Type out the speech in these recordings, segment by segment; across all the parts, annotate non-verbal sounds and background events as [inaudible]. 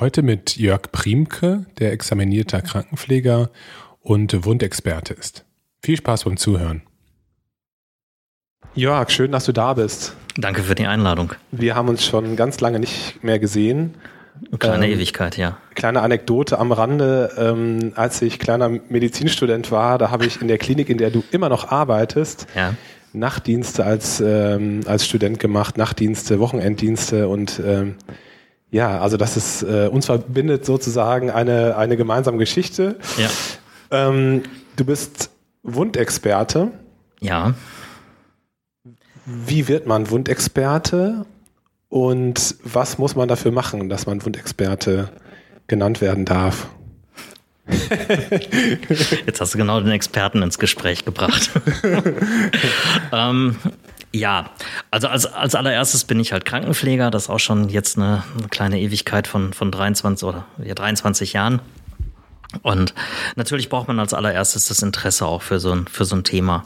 Heute mit Jörg Priemke, der examinierter Krankenpfleger und Wundexperte ist. Viel Spaß beim Zuhören. Jörg, schön, dass du da bist. Danke für die Einladung. Wir haben uns schon ganz lange nicht mehr gesehen. Eine kleine ähm, Ewigkeit, ja. Kleine Anekdote am Rande. Ähm, als ich kleiner Medizinstudent war, da habe ich in der Klinik, in der du immer noch arbeitest, ja. Nachtdienste als, ähm, als Student gemacht, Nachtdienste, Wochenenddienste und ähm, ja, also das ist, äh, uns verbindet sozusagen eine, eine gemeinsame Geschichte. Ja. Ähm, du bist Wundexperte. Ja. Wie wird man Wundexperte und was muss man dafür machen, dass man Wundexperte genannt werden darf? [laughs] Jetzt hast du genau den Experten ins Gespräch gebracht. [laughs] ähm, ja, also als, als allererstes bin ich halt Krankenpfleger, das ist auch schon jetzt eine, eine kleine Ewigkeit von, von 23 oder ja, 23 Jahren. Und natürlich braucht man als allererstes das Interesse auch für so ein, für so ein Thema.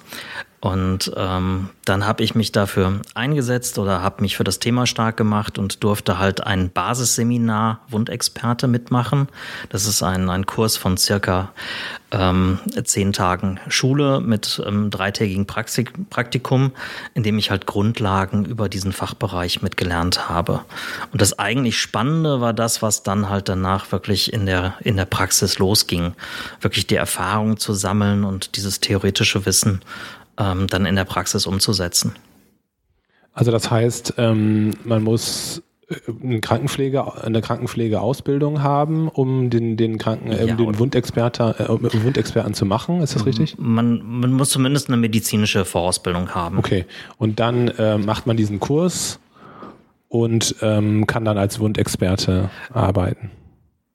Und ähm, dann habe ich mich dafür eingesetzt oder habe mich für das Thema stark gemacht und durfte halt ein Basisseminar Wundexperte mitmachen. Das ist ein, ein Kurs von circa ähm, zehn Tagen Schule mit ähm, dreitägigen Praxik Praktikum, in dem ich halt Grundlagen über diesen Fachbereich mitgelernt habe. Und das eigentlich Spannende war das, was dann halt danach wirklich in der, in der Praxis losging. Wirklich die Erfahrung zu sammeln und dieses theoretische Wissen ähm, dann in der Praxis umzusetzen. Also das heißt, ähm, man muss äh, eine, Krankenpflege, eine Krankenpflegeausbildung haben, um den, den Kranken, äh, ja, den Wundexperten, äh, Wundexperten zu machen. Ist das richtig? Man, man muss zumindest eine medizinische Vorausbildung haben. Okay. Und dann äh, macht man diesen Kurs und ähm, kann dann als Wundexperte arbeiten.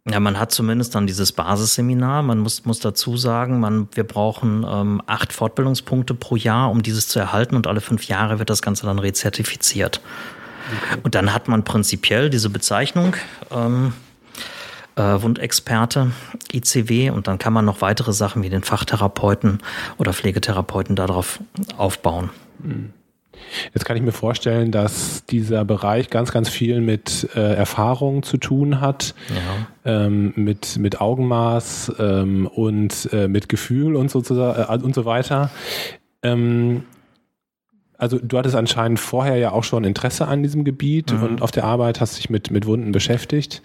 Ja, man hat zumindest dann dieses Basisseminar. Man muss, muss dazu sagen, man, wir brauchen ähm, acht Fortbildungspunkte pro Jahr, um dieses zu erhalten und alle fünf Jahre wird das Ganze dann rezertifiziert. Okay. Und dann hat man prinzipiell diese Bezeichnung ähm, äh, Wundexperte, ICW und dann kann man noch weitere Sachen wie den Fachtherapeuten oder Pflegetherapeuten darauf aufbauen. Mhm. Jetzt kann ich mir vorstellen, dass dieser Bereich ganz, ganz viel mit äh, Erfahrung zu tun hat, ja. ähm, mit, mit Augenmaß ähm, und äh, mit Gefühl und, sozusagen, äh, und so weiter. Ähm, also du hattest anscheinend vorher ja auch schon Interesse an diesem Gebiet mhm. und auf der Arbeit hast dich mit, mit Wunden beschäftigt.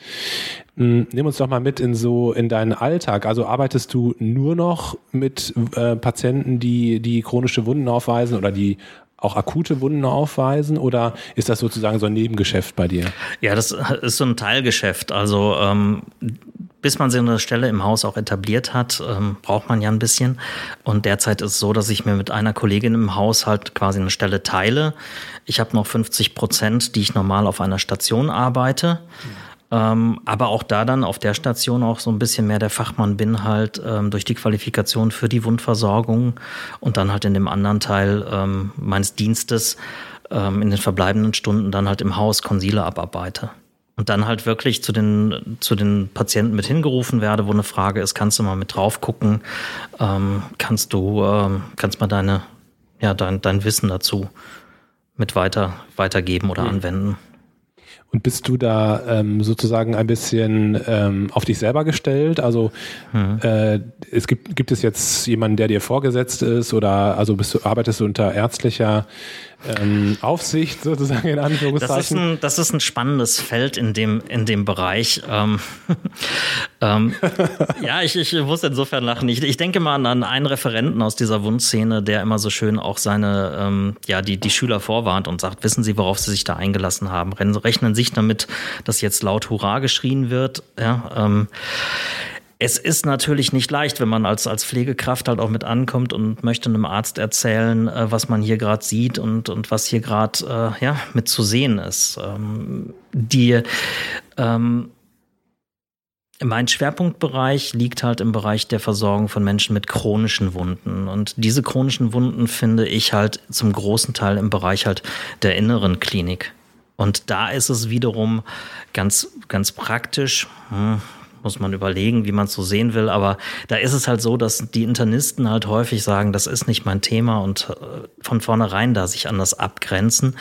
Hm, nimm uns doch mal mit in so in deinen Alltag. Also arbeitest du nur noch mit äh, Patienten, die die chronische Wunden aufweisen oder die auch akute Wunden aufweisen oder ist das sozusagen so ein Nebengeschäft bei dir? Ja, das ist so ein Teilgeschäft. Also ähm, bis man so eine Stelle im Haus auch etabliert hat, ähm, braucht man ja ein bisschen. Und derzeit ist es so, dass ich mir mit einer Kollegin im Haus halt quasi eine Stelle teile. Ich habe noch 50 Prozent, die ich normal auf einer Station arbeite. Mhm ähm, aber auch da dann auf der Station auch so ein bisschen mehr der Fachmann bin halt ähm, durch die Qualifikation für die Wundversorgung und dann halt in dem anderen Teil ähm, meines Dienstes ähm, in den verbleibenden Stunden dann halt im Haus Konsile abarbeite. und dann halt wirklich zu den, zu den Patienten mit hingerufen werde, wo eine Frage ist, kannst du mal mit drauf gucken, ähm, kannst du, ähm, kannst mal deine, ja, dein, dein Wissen dazu mit weiter, weitergeben oder mhm. anwenden. Und bist du da ähm, sozusagen ein bisschen ähm, auf dich selber gestellt? Also mhm. äh, es gibt, gibt es jetzt jemanden, der dir vorgesetzt ist oder also bist du, arbeitest du unter ärztlicher ähm, Aufsicht sozusagen in Anführungszeichen. Das ist, ein, das ist ein spannendes Feld in dem, in dem Bereich. Ähm, [laughs] ähm, ja, ich, ich muss insofern lachen. Ich, ich denke mal an einen Referenten aus dieser Wundszene, der immer so schön auch seine, ähm, ja, die, die Schüler vorwarnt und sagt, wissen Sie, worauf Sie sich da eingelassen haben? Rechnen sich damit, dass jetzt laut Hurra geschrien wird. Ja, ähm, es ist natürlich nicht leicht, wenn man als, als Pflegekraft halt auch mit ankommt und möchte einem Arzt erzählen, äh, was man hier gerade sieht und, und was hier gerade äh, ja, mit zu sehen ist. Ähm, die, ähm, mein Schwerpunktbereich liegt halt im Bereich der Versorgung von Menschen mit chronischen Wunden. Und diese chronischen Wunden finde ich halt zum großen Teil im Bereich halt der inneren Klinik. Und da ist es wiederum ganz, ganz praktisch. Hm, muss man überlegen, wie man es so sehen will. Aber da ist es halt so, dass die Internisten halt häufig sagen, das ist nicht mein Thema und äh, von vornherein da sich anders abgrenzen.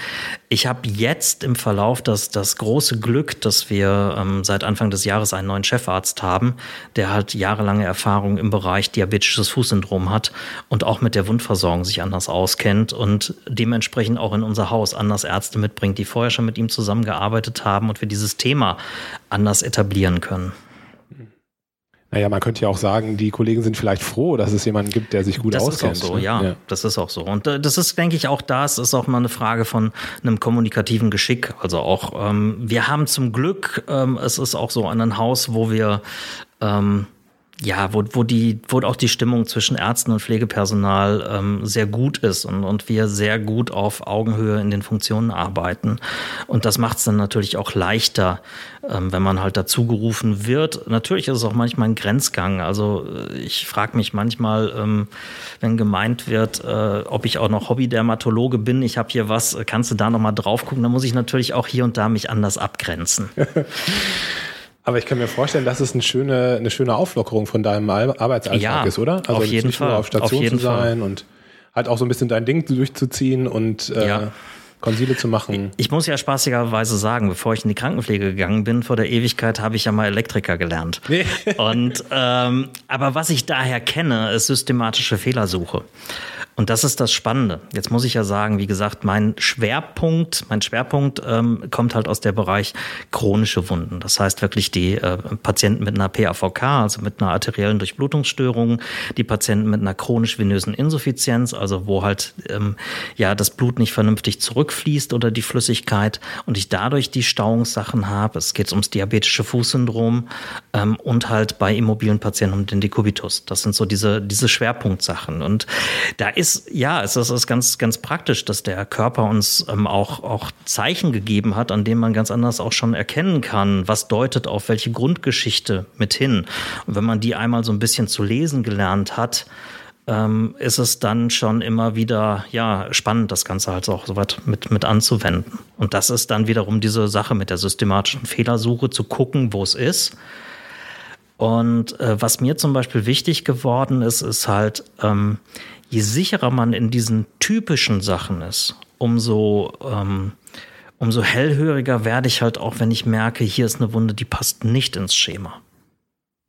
Ich habe jetzt im Verlauf das, das große Glück, dass wir ähm, seit Anfang des Jahres einen neuen Chefarzt haben, der halt jahrelange Erfahrung im Bereich diabetisches Fußsyndrom hat und auch mit der Wundversorgung sich anders auskennt und dementsprechend auch in unser Haus anders Ärzte mitbringt, die vorher schon mit ihm zusammengearbeitet haben und wir dieses Thema anders etablieren können. Naja, man könnte ja auch sagen, die Kollegen sind vielleicht froh, dass es jemanden gibt, der sich gut das auskennt. Das ist auch so, ne? ja, ja, Das ist auch so. Und äh, das ist, denke ich, auch das ist auch mal eine Frage von einem kommunikativen Geschick. Also auch, ähm, wir haben zum Glück, ähm, es ist auch so ein Haus, wo wir ähm, ja, wo, wo die, wo auch die Stimmung zwischen Ärzten und Pflegepersonal ähm, sehr gut ist und, und wir sehr gut auf Augenhöhe in den Funktionen arbeiten. Und das macht es dann natürlich auch leichter, ähm, wenn man halt dazu gerufen wird. Natürlich ist es auch manchmal ein Grenzgang. Also äh, ich frage mich manchmal, ähm, wenn gemeint wird, äh, ob ich auch noch Hobbydermatologe bin, ich habe hier was, kannst du da nochmal drauf gucken? Da muss ich natürlich auch hier und da mich anders abgrenzen. [laughs] Aber ich kann mir vorstellen, dass es eine schöne, eine schöne Auflockerung von deinem Arbeitsalltag ja, ist, oder? Also auf jeden Fall. auf Station auf zu sein Fall. und halt auch so ein bisschen dein Ding durchzuziehen und äh, ja. Konsile zu machen. Ich muss ja spaßigerweise sagen, bevor ich in die Krankenpflege gegangen bin, vor der Ewigkeit habe ich ja mal Elektriker gelernt. Nee. [laughs] Und ähm, aber was ich daher kenne, ist systematische Fehlersuche. Und das ist das Spannende. Jetzt muss ich ja sagen, wie gesagt, mein Schwerpunkt, mein Schwerpunkt ähm, kommt halt aus der Bereich chronische Wunden. Das heißt wirklich die äh, Patienten mit einer PAVK, also mit einer arteriellen Durchblutungsstörung, die Patienten mit einer chronisch-venösen Insuffizienz, also wo halt ähm, ja das Blut nicht vernünftig zurückfließt oder die Flüssigkeit und ich dadurch die Stauungssachen habe. Es geht ums diabetische Fußsyndrom ähm, und halt bei immobilen Patienten um den Dekubitus. Das sind so diese diese Schwerpunktsachen und da ist ja, es ist, ist ganz, ganz praktisch, dass der Körper uns ähm, auch, auch Zeichen gegeben hat, an denen man ganz anders auch schon erkennen kann, was deutet auf welche Grundgeschichte mit hin. Und wenn man die einmal so ein bisschen zu lesen gelernt hat, ähm, ist es dann schon immer wieder ja spannend, das Ganze halt auch so weit mit, mit anzuwenden. Und das ist dann wiederum diese Sache mit der systematischen Fehlersuche, zu gucken, wo es ist. Und äh, was mir zum Beispiel wichtig geworden ist, ist halt, ähm, je sicherer man in diesen typischen Sachen ist, umso, ähm, umso hellhöriger werde ich halt auch, wenn ich merke, hier ist eine Wunde, die passt nicht ins Schema.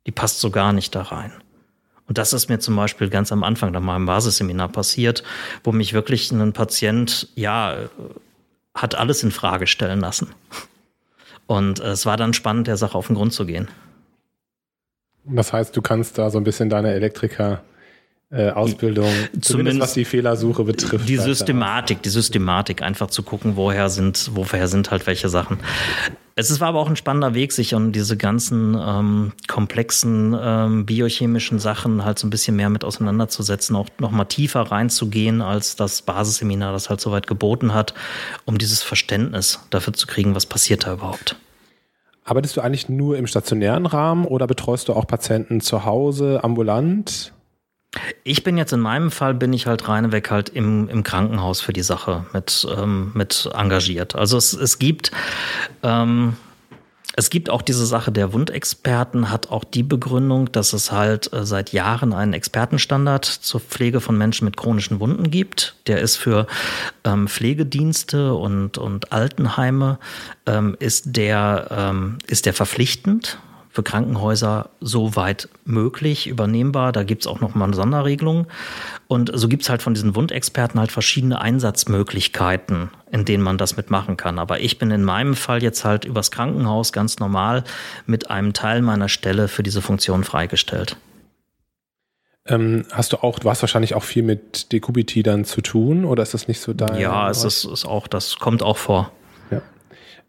Die passt so gar nicht da rein. Und das ist mir zum Beispiel ganz am Anfang mal im Basisseminar passiert, wo mich wirklich ein Patient, ja, hat alles in Frage stellen lassen. Und es war dann spannend, der Sache auf den Grund zu gehen. Das heißt, du kannst da so ein bisschen deine Elektriker äh, Ausbildung, zumindest, zumindest was die Fehlersuche betrifft. Die Systematik, die Systematik, einfach zu gucken, woher sind, woher sind halt welche Sachen. Es war aber auch ein spannender Weg, sich an diese ganzen ähm, komplexen ähm, biochemischen Sachen halt so ein bisschen mehr mit auseinanderzusetzen, auch noch mal tiefer reinzugehen, als das Basisseminar das halt soweit geboten hat, um dieses Verständnis dafür zu kriegen, was passiert da überhaupt. Arbeitest du eigentlich nur im stationären Rahmen oder betreust du auch Patienten zu Hause, ambulant? Ich bin jetzt in meinem Fall bin ich halt reineweg halt im, im Krankenhaus für die Sache mit, ähm, mit engagiert. Also es, es gibt ähm, es gibt auch diese Sache der Wundexperten, hat auch die Begründung, dass es halt äh, seit Jahren einen Expertenstandard zur Pflege von Menschen mit chronischen Wunden gibt. Der ist für ähm, Pflegedienste und, und Altenheime, ähm, ist, der, ähm, ist der verpflichtend für Krankenhäuser soweit möglich, übernehmbar. Da gibt es auch nochmal eine Sonderregelung. Und so gibt es halt von diesen Wundexperten halt verschiedene Einsatzmöglichkeiten, in denen man das mitmachen kann. Aber ich bin in meinem Fall jetzt halt übers Krankenhaus ganz normal mit einem Teil meiner Stelle für diese Funktion freigestellt. Ähm, hast du auch, du hast wahrscheinlich auch viel mit Decubity dann zu tun oder ist das nicht so dein? Ja, es ist, ist auch, das kommt auch vor. Ja.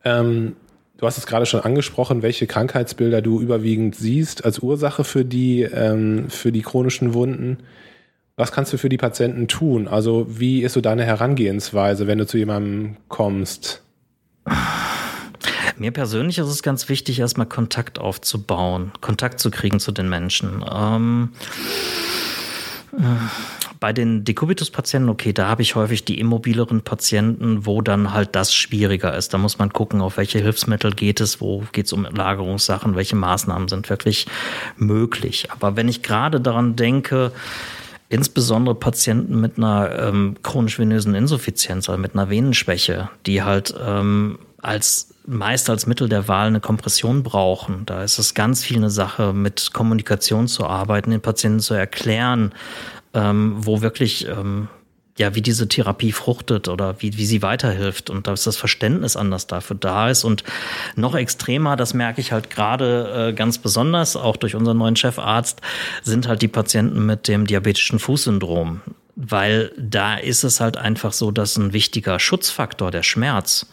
Ähm, Du hast es gerade schon angesprochen, welche Krankheitsbilder du überwiegend siehst als Ursache für die, ähm, für die chronischen Wunden. Was kannst du für die Patienten tun? Also wie ist so deine Herangehensweise, wenn du zu jemandem kommst? Mir persönlich ist es ganz wichtig, erstmal Kontakt aufzubauen, Kontakt zu kriegen zu den Menschen. Ähm, bei den Dekubitus-Patienten, okay, da habe ich häufig die immobileren Patienten, wo dann halt das schwieriger ist. Da muss man gucken, auf welche Hilfsmittel geht es, wo geht es um Lagerungssachen, welche Maßnahmen sind wirklich möglich. Aber wenn ich gerade daran denke, insbesondere Patienten mit einer ähm, chronisch-venösen Insuffizienz, also mit einer Venenschwäche, die halt ähm, als meist als Mittel der Wahl eine Kompression brauchen. Da ist es ganz viel eine Sache, mit Kommunikation zu arbeiten, den Patienten zu erklären, ähm, wo wirklich ähm, ja, wie diese Therapie fruchtet oder wie, wie sie weiterhilft und dass das Verständnis anders dafür da ist. Und noch extremer, das merke ich halt gerade äh, ganz besonders, auch durch unseren neuen Chefarzt, sind halt die Patienten mit dem diabetischen Fußsyndrom. Weil da ist es halt einfach so, dass ein wichtiger Schutzfaktor, der Schmerz,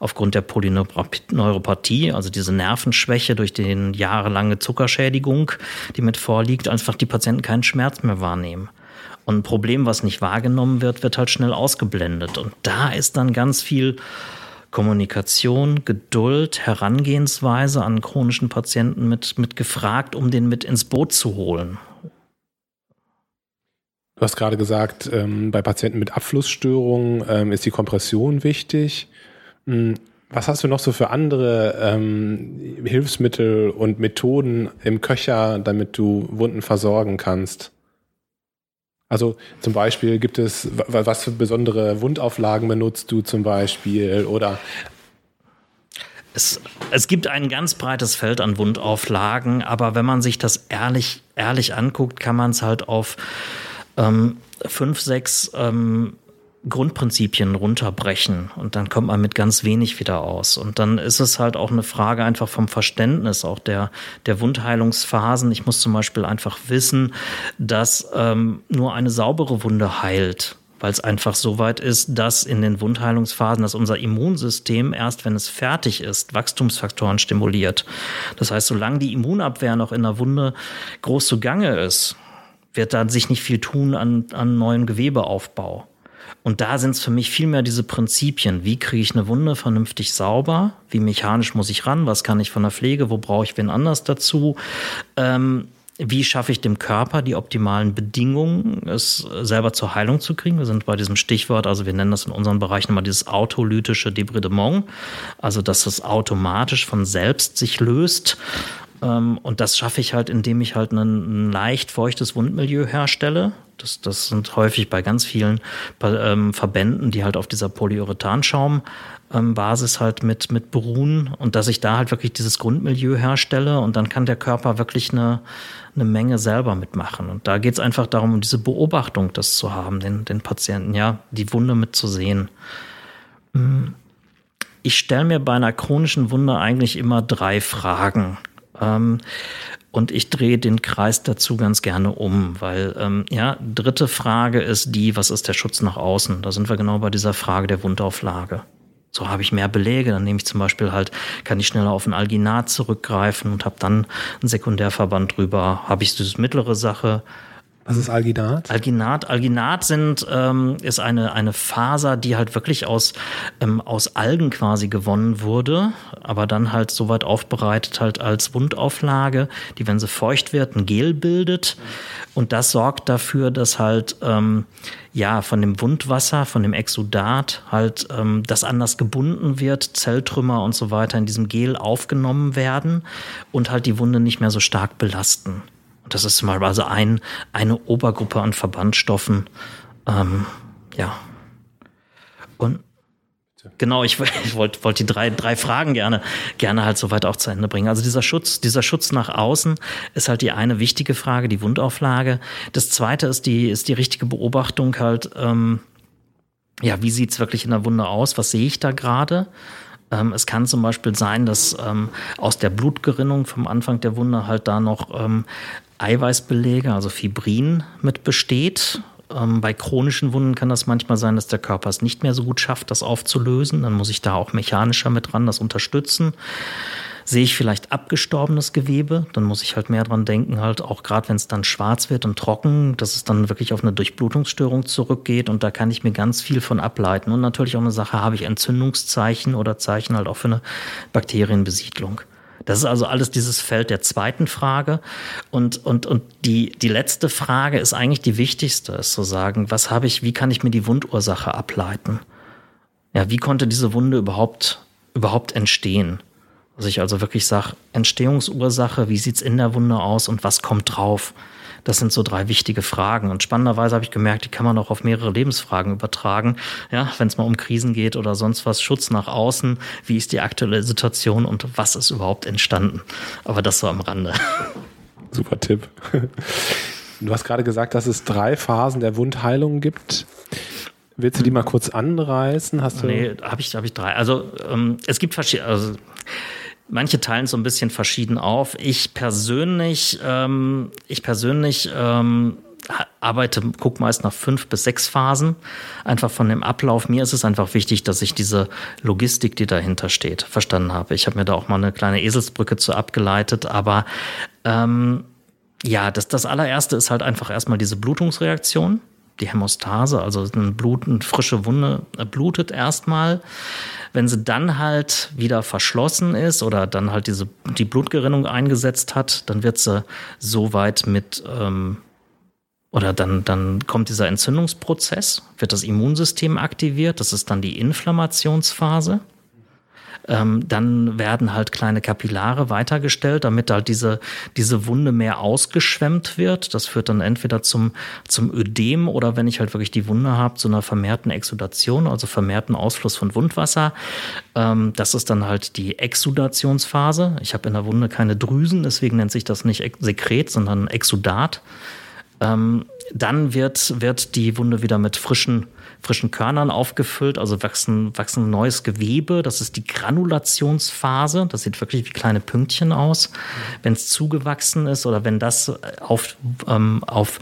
aufgrund der Polyneuropathie, also diese Nervenschwäche durch die jahrelange Zuckerschädigung, die mit vorliegt, einfach die Patienten keinen Schmerz mehr wahrnehmen. Und ein Problem, was nicht wahrgenommen wird, wird halt schnell ausgeblendet. Und da ist dann ganz viel Kommunikation, Geduld, Herangehensweise an chronischen Patienten mit, mit gefragt, um den mit ins Boot zu holen. Du hast gerade gesagt, ähm, bei Patienten mit Abflussstörungen ähm, ist die Kompression wichtig. Hm, was hast du noch so für andere ähm, Hilfsmittel und Methoden im Köcher, damit du Wunden versorgen kannst? Also zum Beispiel gibt es, was für besondere Wundauflagen benutzt du zum Beispiel oder es, es gibt ein ganz breites Feld an Wundauflagen, aber wenn man sich das ehrlich, ehrlich anguckt, kann man es halt auf ähm, fünf, sechs ähm, Grundprinzipien runterbrechen und dann kommt man mit ganz wenig wieder aus. Und dann ist es halt auch eine Frage einfach vom Verständnis, auch der, der Wundheilungsphasen. Ich muss zum Beispiel einfach wissen, dass ähm, nur eine saubere Wunde heilt weil es einfach so weit ist, dass in den Wundheilungsphasen, dass unser Immunsystem erst, wenn es fertig ist, Wachstumsfaktoren stimuliert. Das heißt, solange die Immunabwehr noch in der Wunde groß zugange ist, wird dann sich nicht viel tun an, an neuem Gewebeaufbau. Und da sind es für mich vielmehr diese Prinzipien. Wie kriege ich eine Wunde vernünftig sauber? Wie mechanisch muss ich ran? Was kann ich von der Pflege? Wo brauche ich wen anders dazu? Ähm, wie schaffe ich dem Körper die optimalen Bedingungen, es selber zur Heilung zu kriegen? Wir sind bei diesem Stichwort, also wir nennen das in unseren Bereichen immer dieses autolytische Debridement, also dass es automatisch von selbst sich löst. Ähm, und das schaffe ich halt, indem ich halt ein, leicht feuchtes Wundmilieu herstelle. Das, das sind häufig bei ganz vielen ähm, Verbänden, die halt auf dieser Polyurethanschaum-Basis halt mit, mit beruhen und dass ich da halt wirklich dieses Grundmilieu herstelle und dann kann der Körper wirklich eine, eine Menge selber mitmachen. Und da geht es einfach darum, um diese Beobachtung, das zu haben, den, den Patienten, ja, die Wunde mitzusehen. Hm. Ich stelle mir bei einer chronischen Wunde eigentlich immer drei Fragen. Ähm, und ich drehe den Kreis dazu ganz gerne um, weil ähm, ja, dritte Frage ist die, was ist der Schutz nach außen? Da sind wir genau bei dieser Frage der Wundauflage. So habe ich mehr Belege, dann nehme ich zum Beispiel halt, kann ich schneller auf ein Alginat zurückgreifen und habe dann einen Sekundärverband drüber. Habe ich diese mittlere Sache, Was ist Alginat? Alginat, Alginat sind, ähm, ist eine, eine Faser, die halt wirklich aus, ähm, aus Algen quasi gewonnen wurde, aber dann halt so weit aufbereitet halt als Wundauflage, die, wenn sie feucht wird, ein Gel bildet. Und das sorgt dafür, dass halt ähm, ja von dem Wundwasser, von dem Exudat halt ähm, das anders gebunden wird, Zelltrümmer und so weiter in diesem Gel aufgenommen werden und halt die Wunde nicht mehr so stark belasten. Und das ist zum Beispiel also ein, eine Obergruppe an Verbandstoffen. Ähm, ja. Und Genau, ich, [laughs] ich wollte wollt die drei, drei Fragen gerne, gerne halt soweit auch zu Ende bringen. Also dieser Schutz, dieser Schutz nach außen ist halt die eine wichtige Frage, die Wundauflage. Das zweite ist die, ist die richtige Beobachtung halt, ähm, ja, wie sieht's wirklich in der Wunde aus? Was sehe ich da gerade? Ähm, es kann zum Beispiel sein, dass ähm, aus der Blutgerinnung vom Anfang der Wunde halt da noch ähm, Eiweißbelege, also Fibrin mit besteht. Ähm, bei chronischen Wunden kann das manchmal sein, dass der Körper es nicht mehr so gut schafft, das aufzulösen. Dann muss ich da auch mechanischer mit dran das unterstützen. Sehe ich vielleicht abgestorbenes Gewebe, dann muss ich halt mehr dran denken, halt auch gerade wenn es dann schwarz wird und trocken, dass es dann wirklich auf eine Durchblutungsstörung zurückgeht und da kann ich mir ganz viel von ableiten. Und natürlich auch eine Sache, habe ich Entzündungszeichen oder Zeichen halt auch für eine Bakterienbesiedlung. Das ist also alles dieses Feld der zweiten Frage. Und, und, und die, die letzte Frage ist eigentlich die wichtigste, ist zu sagen, was habe ich, wie kann ich mir die Wundursache ableiten? Ja, wie konnte diese Wunde überhaupt, überhaupt entstehen? Dass ich also wirklich sage, Entstehungsursache, wie sieht's in der Wunde aus und was kommt drauf? Das sind so drei wichtige Fragen. Und spannenderweise habe ich gemerkt, die kann man auch auf mehrere Lebensfragen übertragen. Ja, wenn es mal um Krisen geht oder sonst was, Schutz nach außen, wie ist die aktuelle Situation und was ist überhaupt entstanden? Aber das so am Rande. Super Tipp. Du hast gerade gesagt, dass es drei Phasen der Wundheilung gibt. Willst du die mal kurz anreißen? Hast du nee, habe ich, hab ich drei. Also ähm, es gibt verschiedene. Also, Manche teilen so ein bisschen verschieden auf. Ich persönlich, ähm, ich persönlich ähm, arbeite, guck meist nach fünf bis sechs Phasen. Einfach von dem Ablauf. Mir ist es einfach wichtig, dass ich diese Logistik, die dahinter steht, verstanden habe. Ich habe mir da auch mal eine kleine Eselsbrücke zu abgeleitet, aber ähm, ja, das, das allererste ist halt einfach erstmal diese Blutungsreaktion die Hämostase, also eine, Blut, frische Wunde blutet erstmal. Wenn sie dann halt wieder verschlossen ist oder dann halt diese, die Blutgerinnung eingesetzt hat, dann wird sie so weit mit, ähm, oder dann, dann kommt dieser Entzündungsprozess, wird das Immunsystem aktiviert, das ist dann die Inflammationsphase. Ähm, dann werden halt kleine Kapillare weitergestellt, damit halt diese, diese Wunde mehr ausgeschwemmt wird. Das führt dann entweder zum, zum Ödem oder wenn ich halt wirklich die Wunde habe, zu einer vermehrten Exudation, also vermehrten Ausfluss von Wundwasser. Ähm, das ist dann halt die Exudationsphase. Ich habe in der Wunde keine Drüsen, deswegen nennt sich das nicht Sekret, sondern Exudat. Ähm, dann wird, wird die Wunde wieder mit frischen frischen Körnern aufgefüllt, also wachsen, wachsen neues Gewebe. Das ist die Granulationsphase. Das sieht wirklich wie kleine Pünktchen aus. Wenn es zugewachsen ist oder wenn das auf, ähm, auf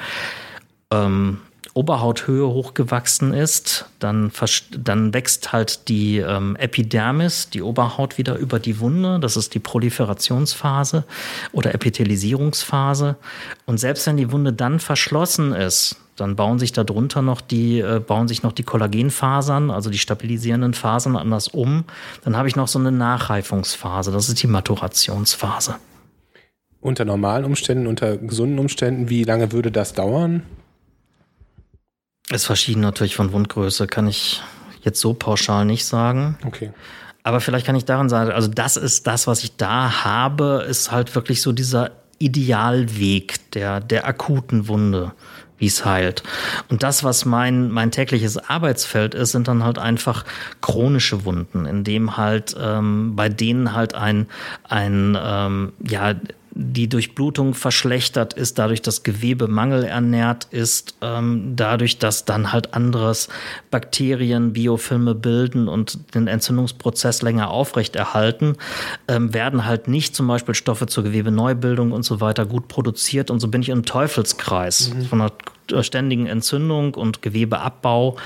ähm, Oberhauthöhe hochgewachsen ist, dann, dann wächst halt die ähm, Epidermis, die Oberhaut wieder über die Wunde. Das ist die Proliferationsphase oder Epithelisierungsphase. Und selbst wenn die Wunde dann verschlossen ist, dann bauen sich darunter noch die, äh, bauen sich noch die Kollagenfasern, also die stabilisierenden Fasern anders um. Dann habe ich noch so eine Nachreifungsphase, das ist die Maturationsphase. Unter normalen Umständen, unter gesunden Umständen, wie lange würde das dauern? Ist verschieden natürlich von Wundgröße, kann ich jetzt so pauschal nicht sagen. Okay. Aber vielleicht kann ich daran sagen, also das ist das, was ich da habe, ist halt wirklich so dieser Idealweg der, der akuten Wunde wie es heilt. Und das, was mein, mein tägliches Arbeitsfeld ist, sind dann halt einfach chronische Wunden, in dem halt ähm, bei denen halt ein, ein ähm, ja, die Durchblutung verschlechtert ist, dadurch, dass Gewebe mangelernährt ist, ähm, dadurch, dass dann halt anderes Bakterien Biofilme bilden und den Entzündungsprozess länger aufrechterhalten, ähm, werden halt nicht zum Beispiel Stoffe zur Gewebeneubildung und so weiter gut produziert und so bin ich im Teufelskreis mhm. von einer ständigen Entzündung und Gewebeabbau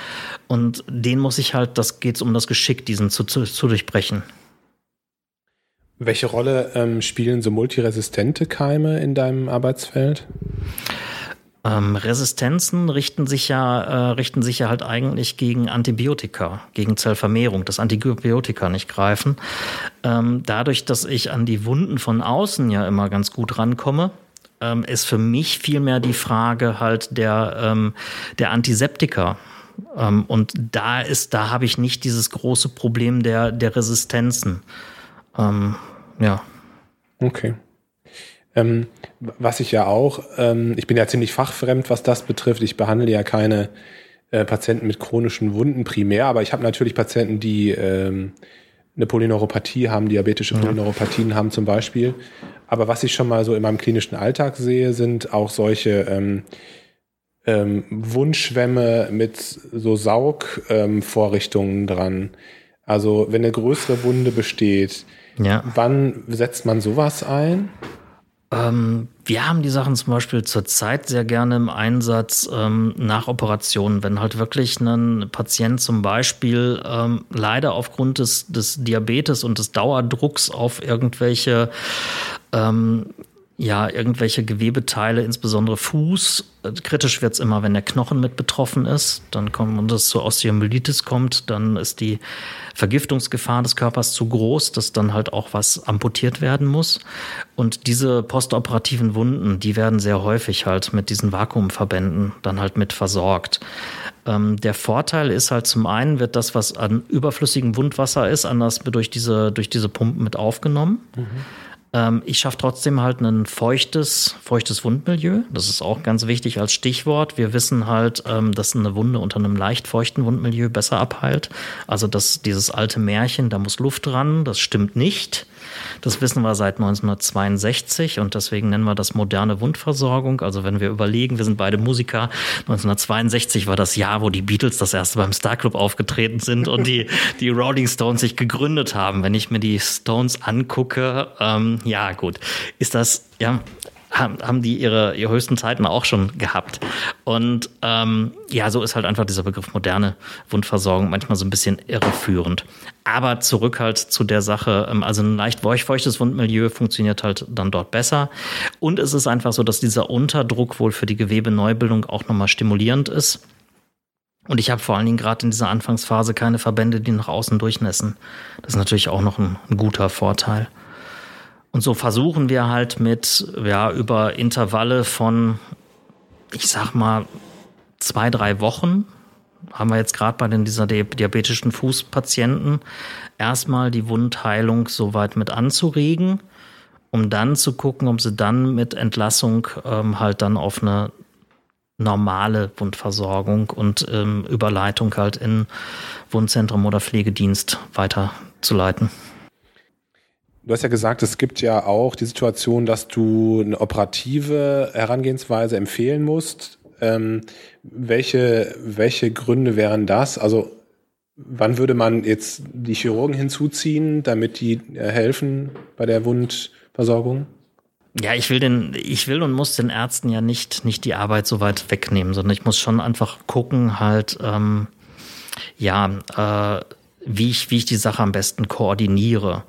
und den muss ich halt, das geht um das Geschick, diesen zu, zu, zu durchbrechen. Welche Rolle ähm, spielen so multiresistente Keime in deinem Arbeitsfeld? Ähm, Resistenzen richten sich ja, äh, richten sich ja halt eigentlich gegen Antibiotika, gegen Zellvermehrung, dass Antibiotika nicht greifen. Ähm, dadurch, dass ich an die Wunden von außen ja immer ganz gut rankomme, ähm, ist für mich vielmehr die Frage halt der, ähm, der Antiseptika. Ähm, und da ist, da habe ich nicht dieses große Problem der, der Resistenzen. Ähm, ja. Okay. Ähm, was ich ja auch, ähm, ich bin ja ziemlich fachfremd, was das betrifft. Ich behandle ja keine äh, Patienten mit chronischen Wunden primär, aber ich habe natürlich Patienten, die ähm, eine Polyneuropathie haben, diabetische Polyneuropathien haben zum Beispiel. Aber was ich schon mal so in meinem klinischen Alltag sehe, sind auch solche ähm, ähm, Wundschwämme mit so Saugvorrichtungen ähm, dran. Also wenn eine größere Wunde besteht, ja. wann setzt man sowas ein? Ähm, wir haben die Sachen zum Beispiel zurzeit sehr gerne im Einsatz ähm, nach Operationen, wenn halt wirklich ein Patient zum Beispiel ähm, leider aufgrund des, des Diabetes und des Dauerdrucks auf irgendwelche ähm, ja, irgendwelche Gewebeteile, insbesondere Fuß. Kritisch wird's immer, wenn der Knochen mit betroffen ist. Dann kommt, und es zur Osteomyelitis kommt, dann ist die Vergiftungsgefahr des Körpers zu groß, dass dann halt auch was amputiert werden muss. Und diese postoperativen Wunden, die werden sehr häufig halt mit diesen Vakuumverbänden dann halt mit versorgt. Ähm, der Vorteil ist halt zum einen wird das, was an überflüssigem Wundwasser ist, anders durch diese, durch diese Pumpen mit aufgenommen. Mhm. Ähm, ich schaffe trotzdem halt ein feuchtes, feuchtes Wundmilieu. Das ist auch ganz wichtig als Stichwort. Wir wissen halt, ähm, dass eine Wunde unter einem leicht feuchten Wundmilieu besser abheilt. Also dass dieses alte Märchen, da muss Luft dran, das stimmt nicht. Das wissen wir seit 1962 und deswegen nennen wir das moderne Wundversorgung. Also wenn wir überlegen, wir sind beide Musiker, 1962 war das Jahr, wo die Beatles das erste beim Star Club aufgetreten sind und die, [laughs] die Rolling Stones sich gegründet haben. Wenn ich mir die Stones angucke, ähm, ja gut, ist das, ja, haben, haben die ihre, ihre höchsten Zeiten auch schon gehabt. Und ähm, ja, so ist halt einfach dieser Begriff moderne Wundversorgung manchmal so ein bisschen irreführend. Aber zurück halt zu der Sache, ähm, also ein leicht feuchtes Wundmilieu funktioniert halt dann dort besser. Und es ist einfach so, dass dieser Unterdruck wohl für die Gewebeneubildung auch nochmal stimulierend ist. Und ich habe vor allen Dingen gerade in dieser Anfangsphase keine Verbände, die nach außen durchnässen. Das ist natürlich auch noch ein, ein guter Vorteil. Und so versuchen wir halt mit, ja, über Intervalle von, ich sag mal, zwei, drei Wochen, haben wir jetzt gerade bei den dieser diabetischen Fußpatienten, erstmal die Wundheilung soweit mit anzuregen, um dann zu gucken, ob sie dann mit Entlassung ähm, halt dann auf eine normale Wundversorgung und ähm, Überleitung halt in Wundzentrum oder Pflegedienst weiterzuleiten. Du hast ja gesagt, es gibt ja auch die Situation, dass du eine operative Herangehensweise empfehlen musst. Ähm, welche, welche Gründe wären das? Also wann würde man jetzt die Chirurgen hinzuziehen, damit die äh, helfen bei der Wundversorgung? Ja, ich will den, ich will und muss den Ärzten ja nicht, nicht die Arbeit so weit wegnehmen, sondern ich muss schon einfach gucken, halt, ähm, ja, äh, wie ich, wie ich die Sache am besten koordiniere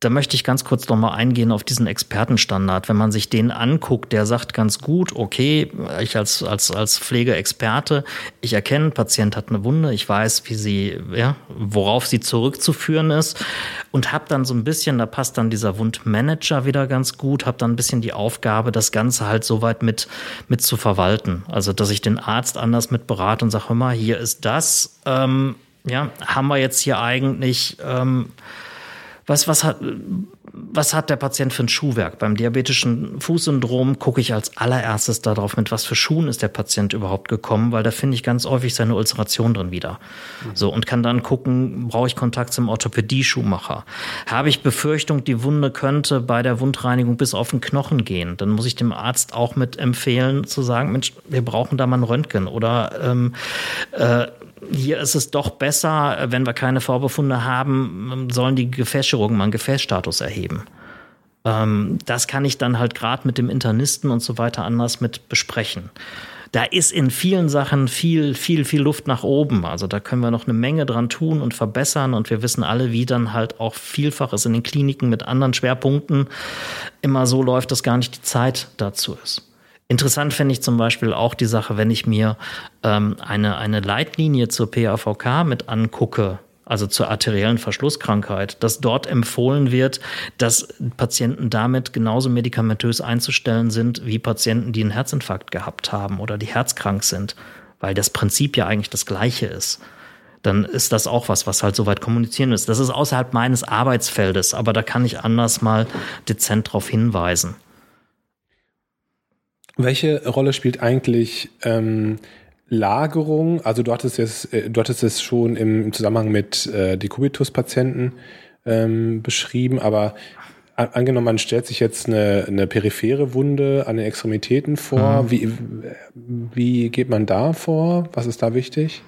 da möchte ich ganz kurz noch mal eingehen auf diesen Expertenstandard. Wenn man sich den anguckt, der sagt ganz gut, okay, ich als, als, als Pflegeexperte, ich erkenne, Patient hat eine Wunde, ich weiß, wie sie, ja, worauf sie zurückzuführen ist und habe dann so ein bisschen, da passt dann dieser Wundmanager wieder ganz gut, habe dann ein bisschen die Aufgabe, das Ganze halt soweit mit, mit zu verwalten. Also, dass ich den Arzt anders mit berate und sage, hör mal, hier ist das, ähm, ja, haben wir jetzt hier eigentlich, ähm, was, was, hat, was hat der Patient für ein Schuhwerk? Beim diabetischen Fußsyndrom gucke ich als allererstes darauf, mit was für Schuhen ist der Patient überhaupt gekommen, weil da finde ich ganz häufig seine Ulceration drin wieder. Mhm. So, und kann dann gucken, brauche ich Kontakt zum Orthopädie-Schuhmacher? Habe ich Befürchtung, die Wunde könnte bei der Wundreinigung bis auf den Knochen gehen? Dann muss ich dem Arzt auch mit empfehlen, zu sagen, Mensch, wir brauchen da mal ein Röntgen oder ähm, äh, hier ist es doch besser, wenn wir keine Vorbefunde haben, sollen die Gefäßchirurgen mal einen Gefäßstatus erheben. Ähm, das kann ich dann halt gerade mit dem Internisten und so weiter anders mit besprechen. Da ist in vielen Sachen viel, viel, viel Luft nach oben. Also da können wir noch eine Menge dran tun und verbessern. Und wir wissen alle, wie dann halt auch vielfach es in den Kliniken mit anderen Schwerpunkten immer so läuft, dass gar nicht die Zeit dazu ist. Interessant finde ich zum Beispiel auch die Sache, wenn ich mir ähm, eine, eine Leitlinie zur PAVK mit angucke, also zur arteriellen Verschlusskrankheit, dass dort empfohlen wird, dass Patienten damit genauso medikamentös einzustellen sind wie Patienten, die einen Herzinfarkt gehabt haben oder die herzkrank sind, weil das Prinzip ja eigentlich das gleiche ist dann ist das auch was, was halt soweit kommunizieren ist. Das ist außerhalb meines Arbeitsfeldes, aber da kann ich anders mal dezent darauf hinweisen. Welche Rolle spielt eigentlich ähm, Lagerung? Also du hattest es, äh, du hattest es schon im Zusammenhang mit äh, Dekubitus-Patienten ähm, beschrieben, aber angenommen, man stellt sich jetzt eine, eine periphere Wunde an den Extremitäten vor. Mhm. Wie, wie geht man da vor? Was ist da wichtig?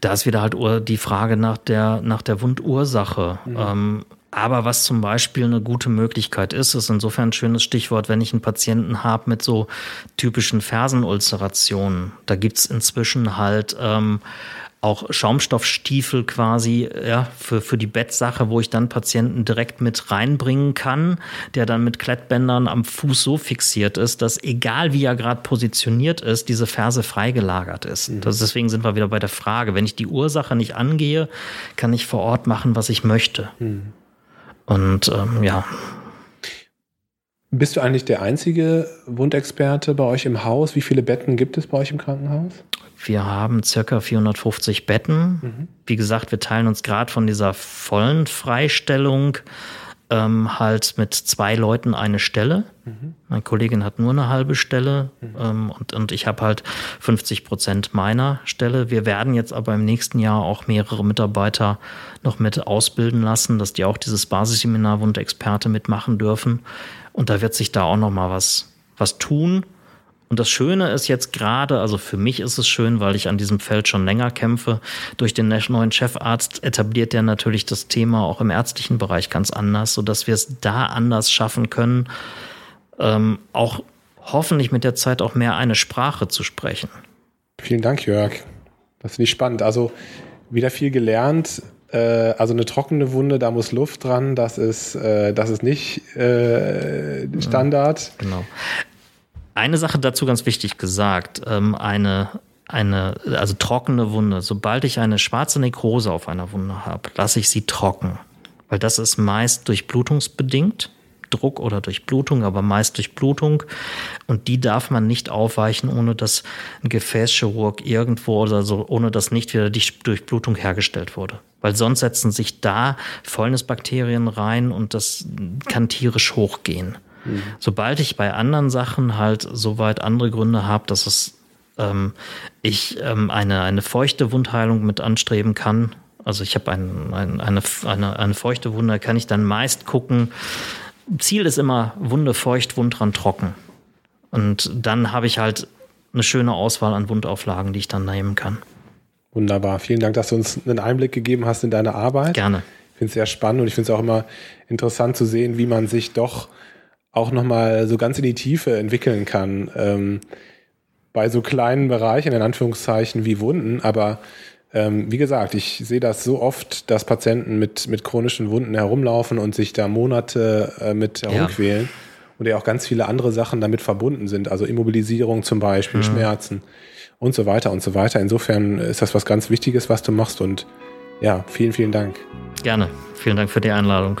Da ist wieder halt die Frage nach der, nach der Wundursache. Mhm. Ähm, aber was zum Beispiel eine gute Möglichkeit ist, ist insofern ein schönes Stichwort, wenn ich einen Patienten habe mit so typischen Fersenulcerationen. Da gibt's inzwischen halt ähm, auch Schaumstoffstiefel quasi ja, für, für die Bettsache, wo ich dann Patienten direkt mit reinbringen kann, der dann mit Klettbändern am Fuß so fixiert ist, dass egal wie er gerade positioniert ist, diese Ferse freigelagert ist. Mhm. Das, deswegen sind wir wieder bei der Frage, wenn ich die Ursache nicht angehe, kann ich vor Ort machen, was ich möchte. Mhm. Und ähm, ja. Bist du eigentlich der einzige Wundexperte bei euch im Haus? Wie viele Betten gibt es bei euch im Krankenhaus? Wir haben circa 450 Betten. Mhm. Wie gesagt, wir teilen uns gerade von dieser vollen Freistellung ähm, halt mit zwei Leuten eine Stelle. Mhm. Meine Kollegin hat nur eine halbe Stelle mhm. ähm, und, und ich habe halt 50 Prozent meiner Stelle. Wir werden jetzt aber im nächsten Jahr auch mehrere Mitarbeiter noch mit ausbilden lassen, dass die auch dieses Basisseminar Wundexperte mitmachen dürfen. Und da wird sich da auch noch mal was, was tun. Und das Schöne ist jetzt gerade, also für mich ist es schön, weil ich an diesem Feld schon länger kämpfe. Durch den neuen Chefarzt etabliert der natürlich das Thema auch im ärztlichen Bereich ganz anders, sodass wir es da anders schaffen können, ähm, auch hoffentlich mit der Zeit auch mehr eine Sprache zu sprechen. Vielen Dank, Jörg. Das finde ich spannend. Also wieder viel gelernt. Äh, also eine trockene Wunde, da muss Luft dran. Das ist, äh, das ist nicht äh, Standard. Genau. Eine Sache dazu ganz wichtig gesagt. Ähm, eine, eine, also trockene Wunde. Sobald ich eine schwarze Nekrose auf einer Wunde habe, lasse ich sie trocken. Weil das ist meist durchblutungsbedingt. Druck oder Durchblutung, aber meist Durchblutung. Und die darf man nicht aufweichen, ohne dass ein Gefäßchirurg irgendwo oder so, ohne dass nicht wieder die Durchblutung hergestellt wurde. Weil sonst setzen sich da Fäulnisbakterien rein und das kann tierisch hochgehen. Mhm. Sobald ich bei anderen Sachen halt soweit andere Gründe habe, dass es ähm, ich ähm, eine, eine feuchte Wundheilung mit anstreben kann, also ich habe ein, ein, eine, eine, eine feuchte Wunde, kann ich dann meist gucken. Ziel ist immer Wunde feucht, Wundrand trocken. Und dann habe ich halt eine schöne Auswahl an Wundauflagen, die ich dann nehmen kann. Wunderbar. Vielen Dank, dass du uns einen Einblick gegeben hast in deine Arbeit. Gerne. Ich finde es sehr spannend und ich finde es auch immer interessant zu sehen, wie man sich doch auch nochmal so ganz in die Tiefe entwickeln kann. Ähm, bei so kleinen Bereichen, in Anführungszeichen, wie Wunden. Aber ähm, wie gesagt, ich sehe das so oft, dass Patienten mit, mit chronischen Wunden herumlaufen und sich da Monate äh, mit herumquälen. Ja. Und ja auch ganz viele andere Sachen damit verbunden sind. Also Immobilisierung zum Beispiel, mhm. Schmerzen und so weiter und so weiter. Insofern ist das was ganz Wichtiges, was du machst. Und ja, vielen, vielen Dank. Gerne. Vielen Dank für die Einladung.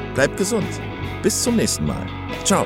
bleib gesund. Bis zum nächsten Mal. Ciao.